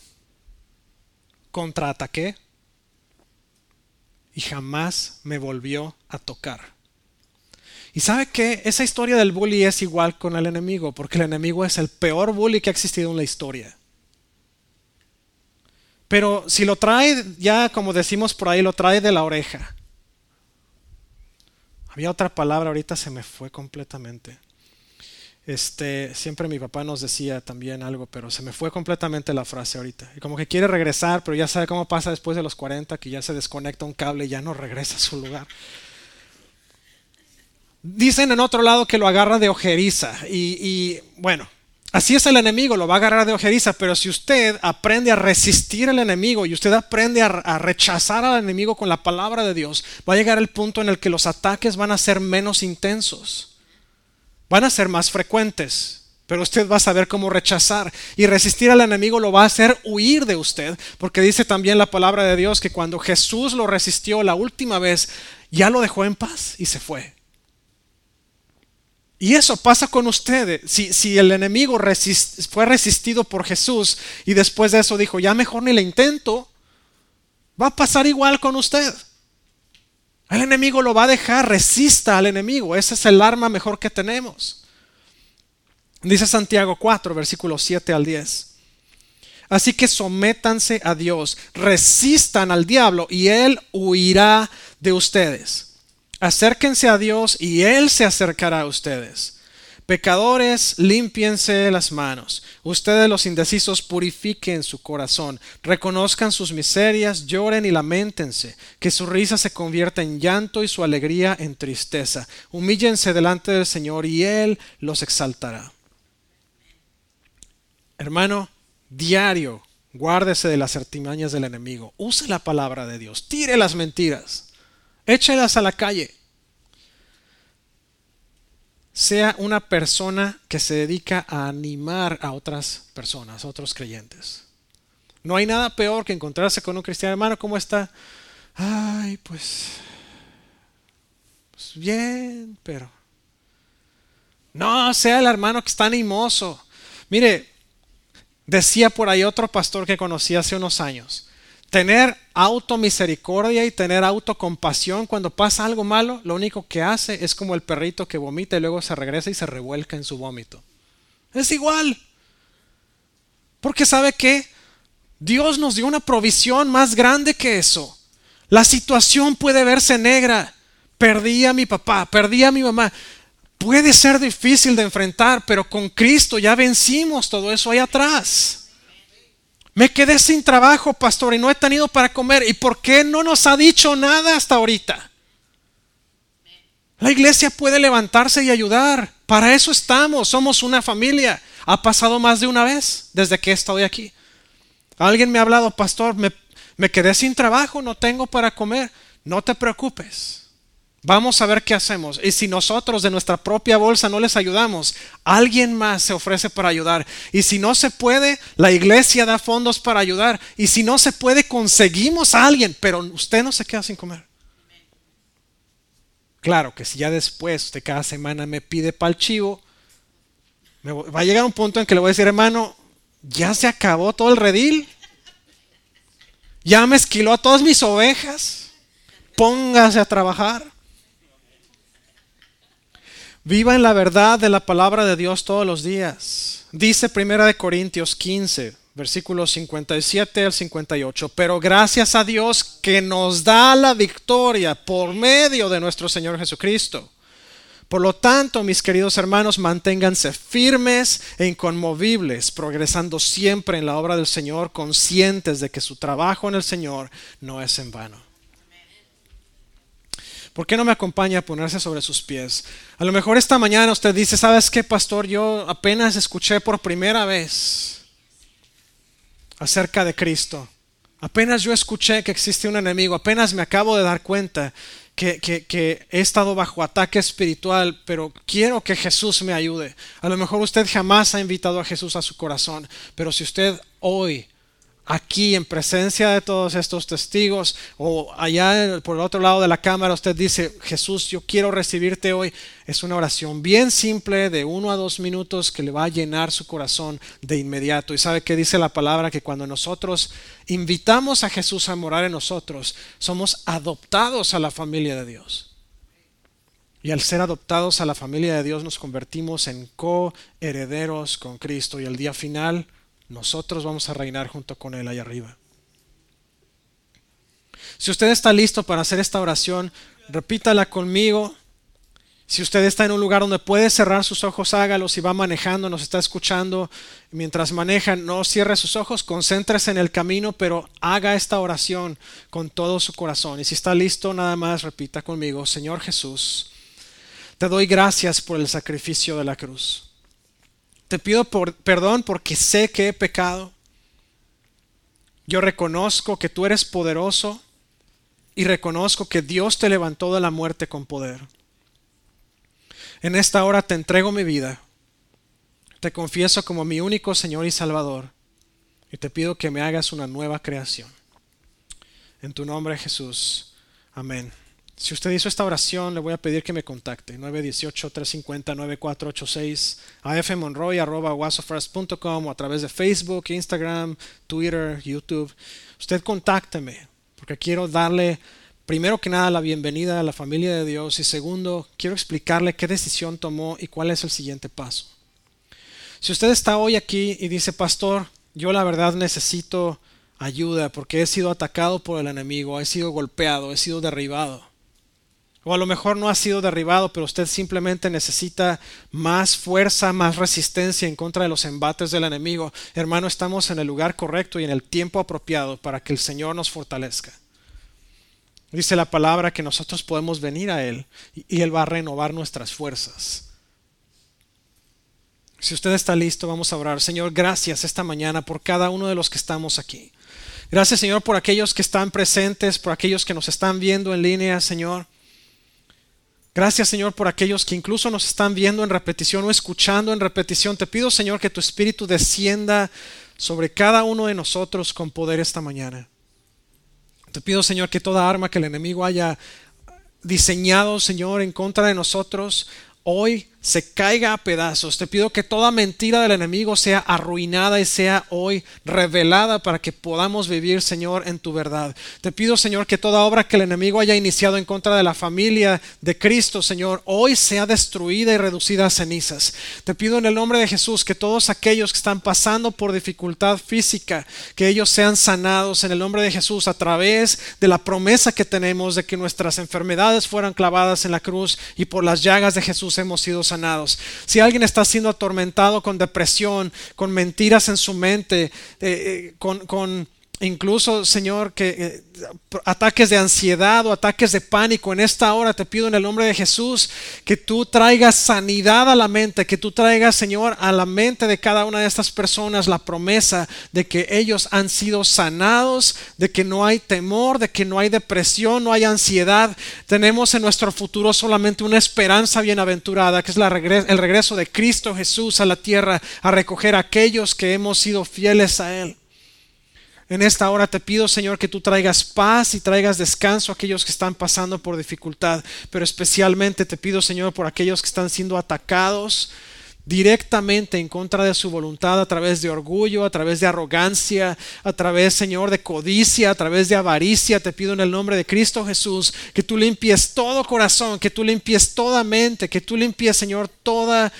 Contraataqué y jamás me volvió a tocar. Y sabe que esa historia del bully es igual con el enemigo, porque el enemigo es el peor bully que ha existido en la historia. Pero si lo trae, ya como decimos por ahí, lo trae de la oreja. Había otra palabra, ahorita se me fue completamente. Este, siempre mi papá nos decía también algo, pero se me fue completamente la frase ahorita. Y como que quiere regresar, pero ya sabe cómo pasa después de los 40, que ya se desconecta un cable y ya no regresa a su lugar. Dicen en otro lado que lo agarra de ojeriza. Y, bueno, así es el enemigo, lo va a agarrar de ojeriza. Pero si usted aprende a resistir al enemigo y usted aprende a, a rechazar al enemigo con la palabra de Dios, va a llegar el punto en el que los ataques van a ser menos intensos van a ser más frecuentes, pero usted va a saber cómo rechazar y resistir al enemigo lo va a hacer huir de usted, porque dice también la palabra de Dios que cuando Jesús lo resistió la última vez, ya lo dejó en paz y se fue. Y eso pasa con usted. Si, si el enemigo fue resistido por Jesús y después de eso dijo, ya mejor ni le intento, va a pasar igual con usted. El enemigo lo va a dejar, resista al enemigo. Ese es el arma mejor que tenemos. Dice Santiago 4, versículos 7 al 10. Así que sométanse a Dios, resistan al diablo y él huirá de ustedes. Acérquense a Dios y él se acercará a ustedes. Pecadores, límpiense las manos. Ustedes los indecisos purifiquen su corazón. Reconozcan sus miserias, lloren y lamentense. Que su risa se convierta en llanto y su alegría en tristeza. Humíllense delante del Señor y Él los exaltará. Hermano, diario, guárdese de las artimañas del enemigo. Use la palabra de Dios. Tire las mentiras. Échelas a la calle sea una persona que se dedica a animar a otras personas, a otros creyentes. No hay nada peor que encontrarse con un cristiano hermano, ¿cómo está? Ay, pues, pues bien, pero... No, sea el hermano que está animoso. Mire, decía por ahí otro pastor que conocí hace unos años, tener automisericordia y tener autocompasión cuando pasa algo malo, lo único que hace es como el perrito que vomita y luego se regresa y se revuelca en su vómito. Es igual. Porque sabe que Dios nos dio una provisión más grande que eso. La situación puede verse negra. Perdí a mi papá, perdí a mi mamá. Puede ser difícil de enfrentar, pero con Cristo ya vencimos todo eso ahí atrás. Me quedé sin trabajo, pastor, y no he tenido para comer. ¿Y por qué no nos ha dicho nada hasta ahorita? La iglesia puede levantarse y ayudar. Para eso estamos. Somos una familia. Ha pasado más de una vez desde que estoy aquí. Alguien me ha hablado, pastor, me, me quedé sin trabajo, no tengo para comer. No te preocupes. Vamos a ver qué hacemos. Y si nosotros de nuestra propia bolsa no les ayudamos, alguien más se ofrece para ayudar. Y si no se puede, la iglesia da fondos para ayudar. Y si no se puede, conseguimos a alguien, pero usted no se queda sin comer. Claro que si ya después usted cada semana me pide para el chivo, va a llegar un punto en que le voy a decir, hermano, ya se acabó todo el redil. Ya me esquiló a todas mis ovejas. Póngase a trabajar. Viva en la verdad de la palabra de Dios todos los días. Dice Primera de Corintios 15, versículos 57 al 58. Pero gracias a Dios que nos da la victoria por medio de nuestro Señor Jesucristo. Por lo tanto, mis queridos hermanos, manténganse firmes e inconmovibles, progresando siempre en la obra del Señor, conscientes de que su trabajo en el Señor no es en vano. ¿Por qué no me acompaña a ponerse sobre sus pies? A lo mejor esta mañana usted dice, ¿sabes qué, pastor? Yo apenas escuché por primera vez acerca de Cristo. Apenas yo escuché que existe un enemigo, apenas me acabo de dar cuenta que, que, he estado bajo ataque espiritual, pero quiero que Jesús me ayude. A lo mejor usted jamás ha invitado a Jesús a su corazón, pero si usted hoy aquí en presencia de todos estos testigos o allá por el otro lado de la cámara usted dice, Jesús, yo quiero recibirte hoy, es una oración bien simple de uno a dos minutos que le va a llenar su corazón de inmediato. Y sabe que dice la palabra que cuando nosotros invitamos a Jesús a morar en nosotros, somos adoptados a la familia de Dios. Y al ser adoptados a la familia de Dios nos convertimos en coherederos con Cristo y el día final nosotros vamos a reinar junto con Él allá arriba. Si usted está listo para hacer esta oración, repítala conmigo. Si usted está en un lugar donde puede cerrar sus ojos, hágalo. Si va manejando, nos está escuchando, mientras maneja, no cierre sus ojos, concéntrese en el camino, pero haga esta oración con todo su corazón. Y si está listo, nada más repita conmigo, Señor Jesús, te doy gracias por el sacrificio de la cruz. Te pido por, perdón porque sé que he pecado. Yo reconozco que tú eres poderoso y reconozco que Dios te levantó de la muerte con poder. En esta hora te entrego mi vida. Te confieso como mi único Señor y Salvador. Y te pido que me hagas una nueva creación. En tu nombre Jesús. Amén. Si usted hizo esta oración, le voy a pedir que me contacte. 918-350-9486 afmonroy.com o a través de Facebook, Instagram, Twitter, YouTube. Usted contácteme porque quiero darle, primero que nada, la bienvenida a la familia de Dios y segundo, quiero explicarle qué decisión tomó y cuál es el siguiente paso. Si usted está hoy aquí y dice, pastor, yo la verdad necesito ayuda porque he sido atacado por el enemigo, he sido golpeado, he sido derribado o a lo mejor no ha sido derribado, pero usted simplemente necesita más fuerza, más resistencia en contra de los embates del enemigo. Hermano, estamos en el lugar correcto y en el tiempo apropiado para que el Señor nos fortalezca. Dice la palabra que nosotros podemos venir a Él y Él va a renovar nuestras fuerzas. Si usted está listo, vamos a orar. Señor, gracias esta mañana por cada uno de los que estamos aquí. Gracias, Señor, por aquellos que están presentes, por aquellos que nos están viendo en línea, Señor. Gracias Señor por aquellos que incluso nos están viendo en repetición o escuchando en repetición. Te pido Señor que tu Espíritu descienda sobre cada uno de nosotros con poder esta mañana. Te pido Señor que toda arma que el enemigo haya diseñado Señor en contra de nosotros, hoy se caiga a pedazos. Te pido que toda mentira del enemigo sea arruinada y sea hoy revelada para que podamos vivir, Señor, en tu verdad. Te pido, Señor, que toda obra que el enemigo haya iniciado en contra de la familia de Cristo, Señor, hoy sea destruida y reducida a cenizas. Te pido en el nombre de Jesús que todos aquellos que están pasando por dificultad física, que ellos sean sanados en el nombre de Jesús a través de la promesa que tenemos de que nuestras enfermedades fueran clavadas en la cruz y por las llagas de Jesús hemos sido sanados. Si alguien está siendo atormentado con depresión, con mentiras en su mente, eh, eh, con, con incluso, Señor, que eh, ataques de ansiedad o ataques de pánico en esta hora, te pido en el nombre de Jesús que tú traigas sanidad a la mente, que tú traigas, Señor, a la mente de cada una de estas personas la promesa de que ellos han sido sanados, de que no hay temor, de que no hay depresión, no hay ansiedad. Tenemos en nuestro futuro solamente una esperanza bienaventurada, que es el regreso de Cristo Jesús a la tierra a recoger a aquellos que hemos sido fieles a Él. En esta hora te pido, Señor, que tú traigas paz y traigas descanso a aquellos que están pasando por dificultad, pero especialmente te pido, Señor, por aquellos que están siendo atacados directamente en contra de su voluntad a través de orgullo, a través de arrogancia, a través, Señor, de codicia, a través de avaricia. Te pido en el nombre de Cristo Jesús que tú limpies todo corazón, que tú limpies toda mente, que tú limpies, Señor, toda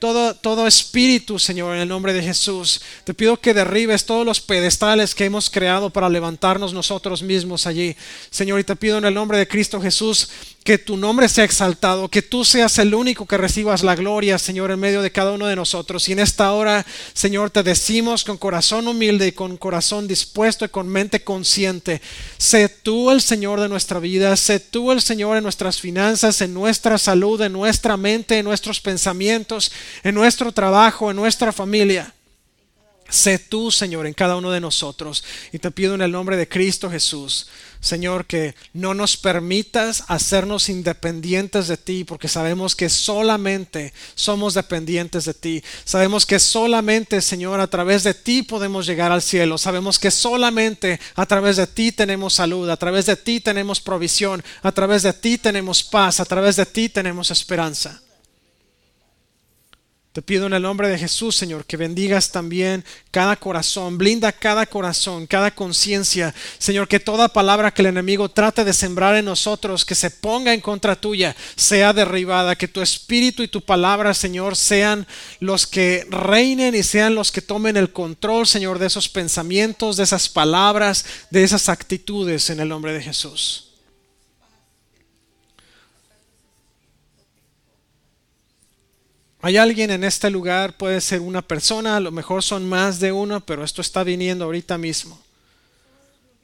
todo, todo espíritu, Señor, en el nombre de Jesús. Te pido que derribes todos los pedestales que hemos creado para levantarnos nosotros mismos allí. Señor, y te pido en el nombre de Cristo Jesús que tu nombre sea exaltado, que tú seas el único que recibas la gloria, Señor, en medio de cada uno de nosotros. Y en esta hora, Señor, te decimos con corazón humilde y con corazón dispuesto y con mente consciente, sé tú el Señor de nuestra vida, sé tú el Señor en nuestras finanzas, en nuestra salud, en nuestra mente, en nuestros pensamientos, en nuestro trabajo, en nuestra familia. Sé tú, Señor, en cada uno de nosotros. Y te pido en el nombre de Cristo Jesús, Señor, que no nos permitas hacernos independientes de ti, porque sabemos que solamente somos dependientes de ti. Sabemos que solamente, Señor, a través de ti podemos llegar al cielo. Sabemos que solamente a través de ti tenemos salud, a través de ti tenemos provisión, a través de ti tenemos paz, a través de ti tenemos esperanza. Te pido en el nombre de Jesús, Señor, que bendigas también cada corazón, blinda cada corazón, cada conciencia. Señor, que toda palabra que el enemigo trate de sembrar en nosotros, que se ponga en contra tuya, sea derribada. Que tu espíritu y tu palabra, Señor, sean los que reinen y sean los que tomen el control, Señor, de esos pensamientos, de esas palabras, de esas actitudes en el nombre de Jesús. Hay alguien en este lugar, puede ser una persona, a lo mejor son más de uno, pero esto está viniendo ahorita mismo.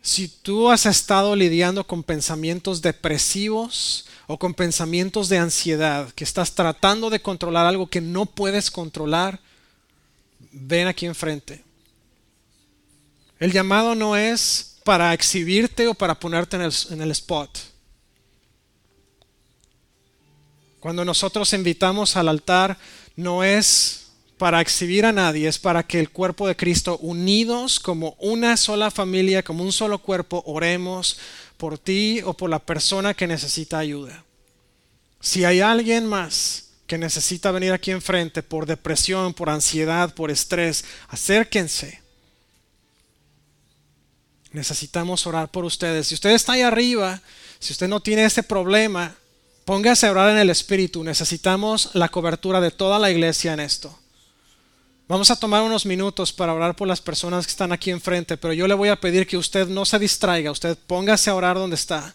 Si tú has estado lidiando con pensamientos depresivos o con pensamientos de ansiedad, que estás tratando de controlar algo que no puedes controlar, ven aquí enfrente. El llamado no es para exhibirte o para ponerte en el spot. Cuando nosotros invitamos al altar, no es para exhibir a nadie, es para que el cuerpo de Cristo, unidos como una sola familia, como un solo cuerpo, oremos por ti o por la persona que necesita ayuda. Si hay alguien más que necesita venir aquí enfrente por depresión, por ansiedad, por estrés, acérquense. Necesitamos orar por ustedes. Si usted está ahí arriba, si usted no tiene ese problema, Póngase a orar en el Espíritu. Necesitamos la cobertura de toda la iglesia en esto. Vamos a tomar unos minutos para orar por las personas que están aquí enfrente, pero yo le voy a pedir que usted no se distraiga, usted póngase a orar donde está.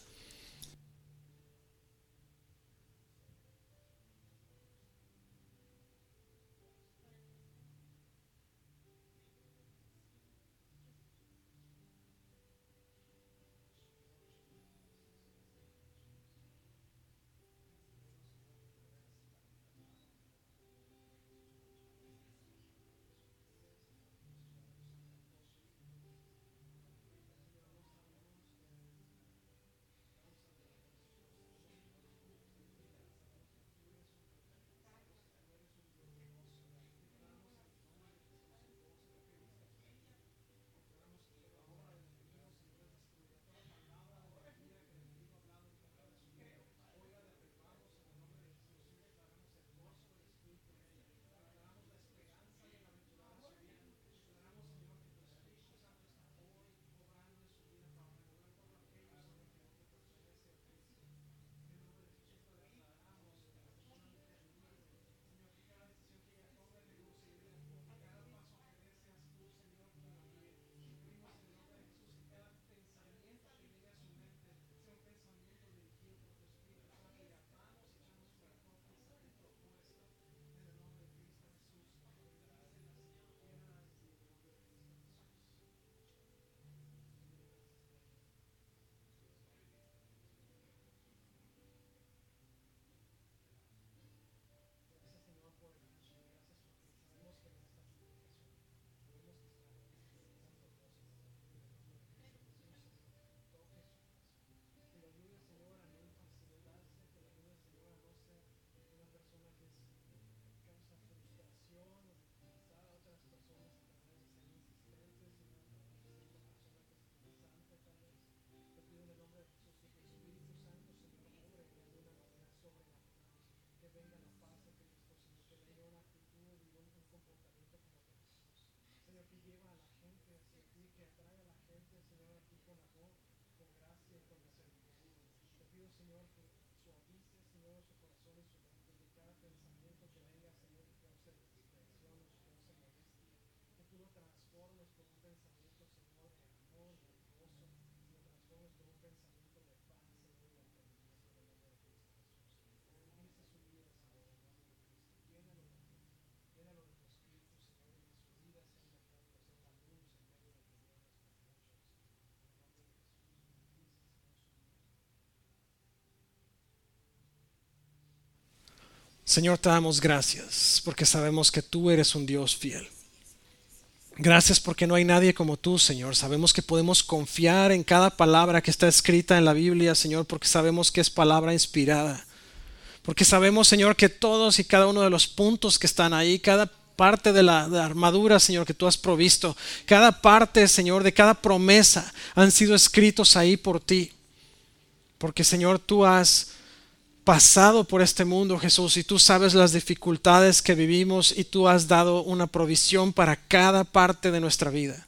Señor, te damos gracias porque sabemos que tú eres un Dios fiel. Gracias porque no hay nadie como tú, Señor. Sabemos que podemos confiar en cada palabra que está escrita en la Biblia, Señor, porque sabemos que es palabra inspirada. Porque sabemos, Señor, que todos y cada uno de los puntos que están ahí, cada parte de la, armadura, Señor, que tú has provisto, cada parte, Señor, de cada promesa han sido escritos ahí por ti. Porque, Señor, tú has pasado por este mundo, Jesús, y tú sabes las dificultades que vivimos y tú has dado una provisión para cada parte de nuestra vida.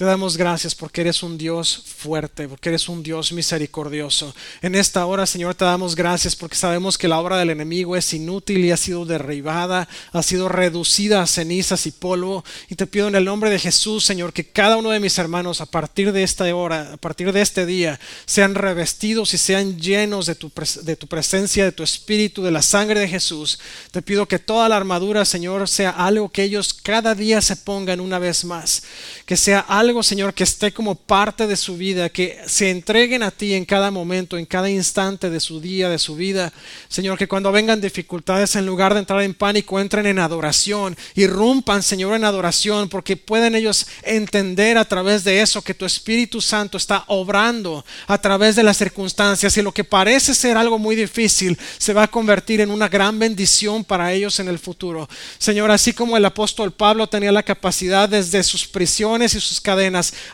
Te damos gracias porque eres un Dios fuerte, porque eres un Dios misericordioso. En esta hora, Señor, te damos gracias porque sabemos que la obra del enemigo es inútil y ha sido derribada, ha sido reducida a cenizas y polvo. Y te pido en el nombre de Jesús, Señor, que cada uno de mis hermanos a partir de esta hora, a partir de este día, sean revestidos y sean llenos de tu, de tu presencia, de tu espíritu, de la sangre de Jesús. Te pido que toda la armadura, Señor, sea algo que ellos cada día se pongan una vez más, que sea algo Señor, que esté como parte de su vida, que se entreguen a ti en cada momento, en cada instante de su día, de su vida. Señor, que cuando vengan dificultades, en lugar de entrar en pánico, entren en adoración, irrumpan, Señor, en adoración, porque pueden ellos entender a través de eso que tu Espíritu Santo está obrando a través de las circunstancias y lo que parece ser algo muy difícil se va a convertir en una gran bendición para ellos en el futuro. Señor, así como el apóstol Pablo tenía la capacidad desde sus prisiones y sus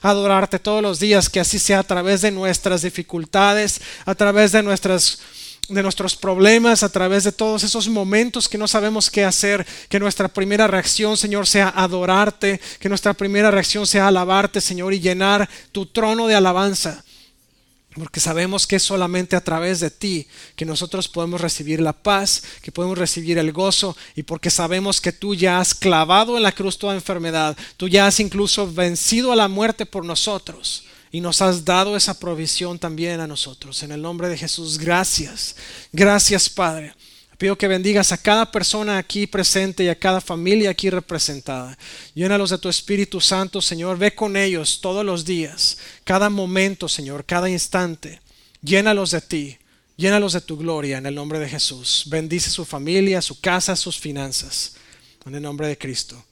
adorarte todos los días, que así sea a través de nuestras dificultades, a través de nuestras de nuestros problemas, a través de todos esos momentos que no sabemos qué hacer, que nuestra primera reacción, Señor, sea adorarte, que nuestra primera reacción sea alabarte, Señor, y llenar tu trono de alabanza. Porque sabemos que es solamente a través de ti que nosotros podemos recibir la paz, que podemos recibir el gozo, y porque sabemos que tú ya has clavado en la cruz toda enfermedad, tú ya has incluso vencido a la muerte por nosotros, y nos has dado esa provisión también a nosotros. En el nombre de Jesús, gracias. Gracias, Padre. Pido que bendigas a cada persona aquí presente y a cada familia aquí representada. Llénalos de tu Espíritu Santo, Señor. Ve con ellos todos los días, cada momento, Señor, cada instante. Llénalos de ti. Llénalos de tu gloria en el nombre de Jesús. Bendice su familia, su casa, sus finanzas. En el nombre de Cristo.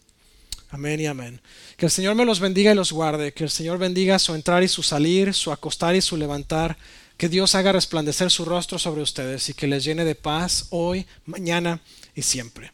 Amén y amén. Que el Señor me los bendiga y los guarde. Que el Señor bendiga su entrar y su salir, su acostar y su levantar que Dios haga resplandecer su rostro sobre ustedes y que les llene de paz hoy, mañana y siempre.